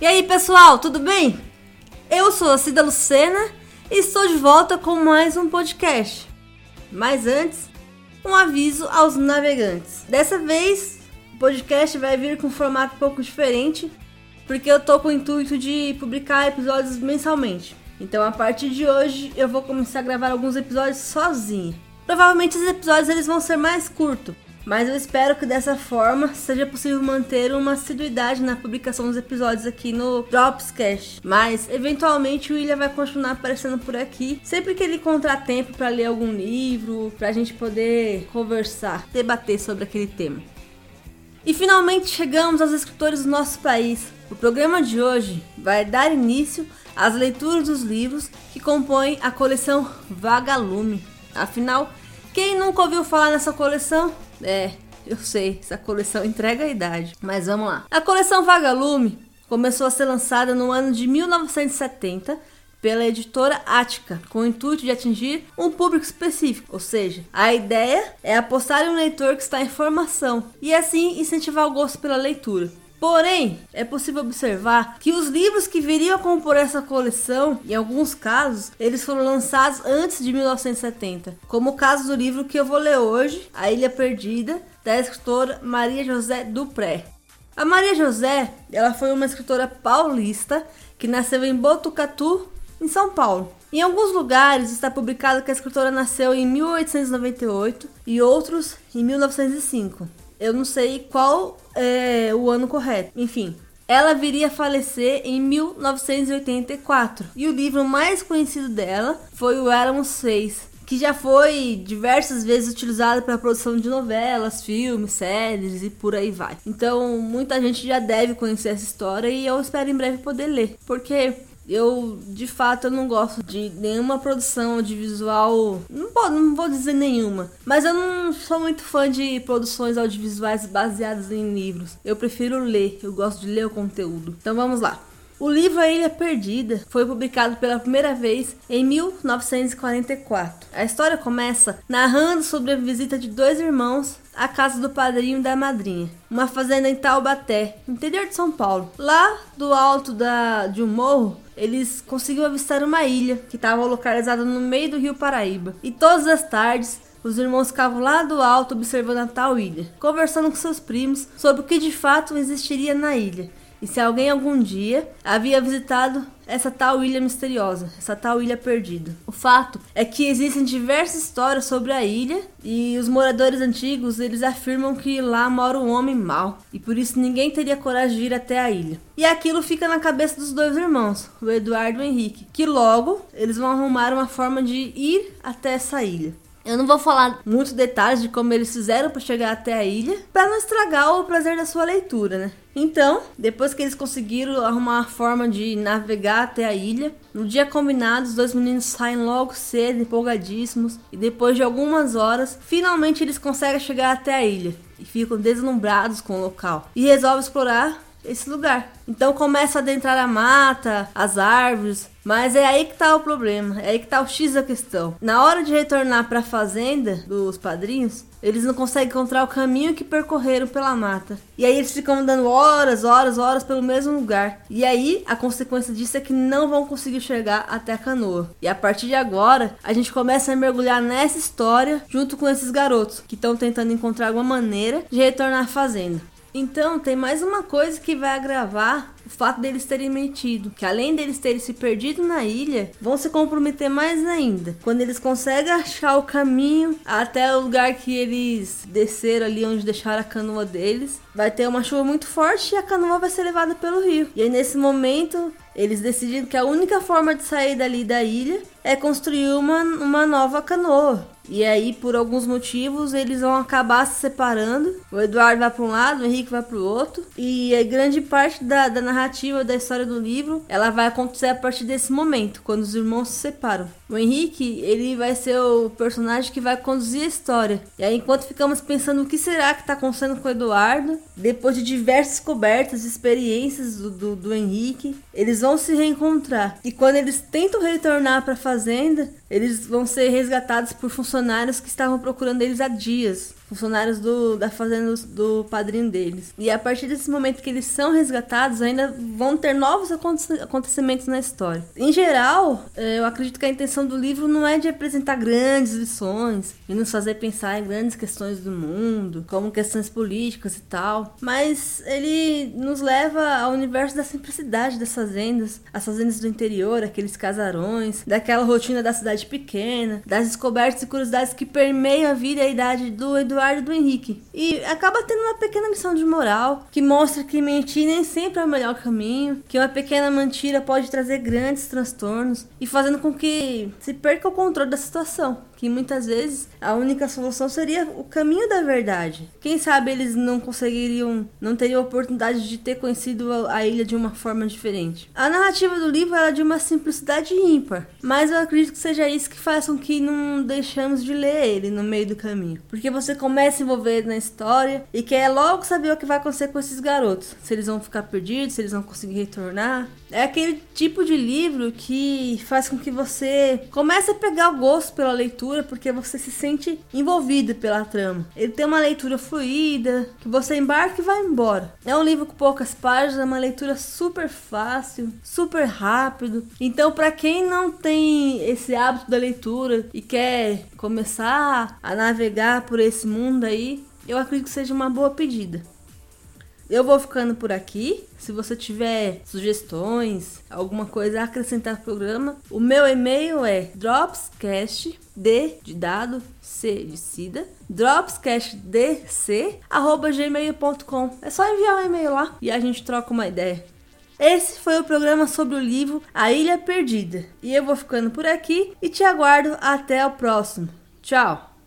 E aí, pessoal, tudo bem? Eu sou a Cida Lucena e estou de volta com mais um podcast. Mas antes, um aviso aos navegantes. Dessa vez, o podcast vai vir com um formato um pouco diferente, porque eu tô com o intuito de publicar episódios mensalmente. Então, a partir de hoje, eu vou começar a gravar alguns episódios sozinha. Provavelmente esses episódios eles vão ser mais curtos, mas eu espero que dessa forma seja possível manter uma assiduidade na publicação dos episódios aqui no Dropscast. Mas eventualmente o William vai continuar aparecendo por aqui sempre que ele encontrar tempo para ler algum livro, para a gente poder conversar, debater sobre aquele tema. E finalmente chegamos aos escritores do nosso país. O programa de hoje vai dar início às leituras dos livros que compõem a coleção Vagalume. Afinal, quem nunca ouviu falar nessa coleção? É, eu sei, essa coleção entrega a idade. Mas vamos lá. A coleção Vagalume começou a ser lançada no ano de 1970 pela editora Ática, com o intuito de atingir um público específico, ou seja, a ideia é apostar em um leitor que está em formação e assim incentivar o gosto pela leitura. Porém, é possível observar que os livros que viriam a compor essa coleção, em alguns casos, eles foram lançados antes de 1970, como o caso do livro que eu vou ler hoje, A Ilha Perdida, da escritora Maria José Dupré. A Maria José, ela foi uma escritora paulista que nasceu em Botucatu, em São Paulo. Em alguns lugares está publicado que a escritora nasceu em 1898 e outros em 1905. Eu não sei qual é o ano correto. Enfim, ela viria a falecer em 1984. E o livro mais conhecido dela foi o Éramos Seis, que já foi diversas vezes utilizado para a produção de novelas, filmes, séries e por aí vai. Então, muita gente já deve conhecer essa história e eu espero em breve poder ler, porque eu de fato eu não gosto de nenhuma produção audiovisual, não, vou, não vou dizer nenhuma, mas eu não sou muito fã de produções audiovisuais baseadas em livros. Eu prefiro ler, eu gosto de ler o conteúdo. Então vamos lá. O livro A Ilha Perdida foi publicado pela primeira vez em 1944. A história começa narrando sobre a visita de dois irmãos à casa do padrinho e da madrinha, uma fazenda em Taubaté, interior de São Paulo. Lá do alto da, de um morro, eles conseguiram avistar uma ilha que estava localizada no meio do rio Paraíba. E todas as tardes, os irmãos ficavam lá do alto observando a tal ilha, conversando com seus primos sobre o que de fato existiria na ilha e se alguém algum dia havia visitado essa tal ilha misteriosa, essa tal ilha perdida. O fato é que existem diversas histórias sobre a ilha e os moradores antigos eles afirmam que lá mora um homem mau e por isso ninguém teria coragem de ir até a ilha. E aquilo fica na cabeça dos dois irmãos, o Eduardo e o Henrique, que logo eles vão arrumar uma forma de ir até essa ilha. Eu não vou falar muitos detalhes de como eles fizeram para chegar até a ilha, para não estragar o prazer da sua leitura, né? Então, depois que eles conseguiram arrumar uma forma de navegar até a ilha, no dia combinado, os dois meninos saem logo cedo, empolgadíssimos, e depois de algumas horas, finalmente eles conseguem chegar até a ilha e ficam deslumbrados com o local e resolvem explorar esse lugar. Então começa a adentrar a mata, as árvores, mas é aí que tá o problema, é aí que tá o X da questão. Na hora de retornar para a fazenda dos padrinhos, eles não conseguem encontrar o caminho que percorreram pela mata. E aí eles ficam andando horas, horas, horas pelo mesmo lugar. E aí a consequência disso é que não vão conseguir chegar até a canoa. E a partir de agora, a gente começa a mergulhar nessa história junto com esses garotos que estão tentando encontrar alguma maneira de retornar à fazenda. Então, tem mais uma coisa que vai agravar o fato deles terem mentido, que além deles terem se perdido na ilha, vão se comprometer mais ainda. Quando eles conseguem achar o caminho até o lugar que eles desceram ali onde deixaram a canoa deles, vai ter uma chuva muito forte e a canoa vai ser levada pelo rio. E aí nesse momento, eles decidem que a única forma de sair dali da ilha é construir uma, uma nova canoa. E aí, por alguns motivos, eles vão acabar se separando. O Eduardo vai para um lado, o Henrique vai para o outro. E a grande parte da, da narrativa da história do livro, ela vai acontecer a partir desse momento, quando os irmãos se separam. O Henrique, ele vai ser o personagem que vai conduzir a história. E aí, enquanto ficamos pensando o que será que está acontecendo com o Eduardo, depois de diversas cobertas, experiências do, do, do Henrique, eles vão se reencontrar. E quando eles tentam retornar para a fazenda, eles vão ser resgatados por funcionários que estavam procurando eles há dias. Funcionários do, da fazenda do, padrinho deles. E a partir desse momento que eles são resgatados, ainda vão ter novos acontecimentos na história. Em geral, é, eu acredito que a intenção do livro não é de apresentar grandes lições e nos fazer pensar em grandes questões do mundo, como questões políticas e tal, mas ele nos leva ao universo da simplicidade das fazendas, as fazendas do interior, aqueles casarões, daquela rotina da cidade pequena, das descobertas e curiosidades que permeiam a vida e a idade do Eduardo do Henrique. E acaba tendo uma pequena missão de moral que mostra que mentir nem sempre é o melhor caminho, que uma pequena mentira pode trazer grandes transtornos e fazendo com que se perca o controle da situação que muitas vezes a única solução seria o caminho da verdade. Quem sabe eles não conseguiriam, não teriam oportunidade de ter conhecido a ilha de uma forma diferente. A narrativa do livro é de uma simplicidade ímpar, mas eu acredito que seja isso que faz com que não deixamos de ler ele no meio do caminho. Porque você começa a se envolver na história e quer logo saber o que vai acontecer com esses garotos. Se eles vão ficar perdidos, se eles vão conseguir retornar. É aquele tipo de livro que faz com que você comece a pegar o gosto pela leitura porque você se sente envolvido pela trama. Ele tem uma leitura fluida, que você embarca e vai embora. É um livro com poucas páginas, é uma leitura super fácil, super rápido. Então, para quem não tem esse hábito da leitura e quer começar a navegar por esse mundo aí, eu acredito que seja uma boa pedida. Eu vou ficando por aqui. Se você tiver sugestões, alguma coisa a acrescentar ao programa, o meu e-mail é dropscast d de dado c de cida dropscastdc arroba gmail.com. É só enviar um e-mail lá e a gente troca uma ideia. Esse foi o programa sobre o livro A Ilha Perdida. E eu vou ficando por aqui e te aguardo até o próximo. Tchau!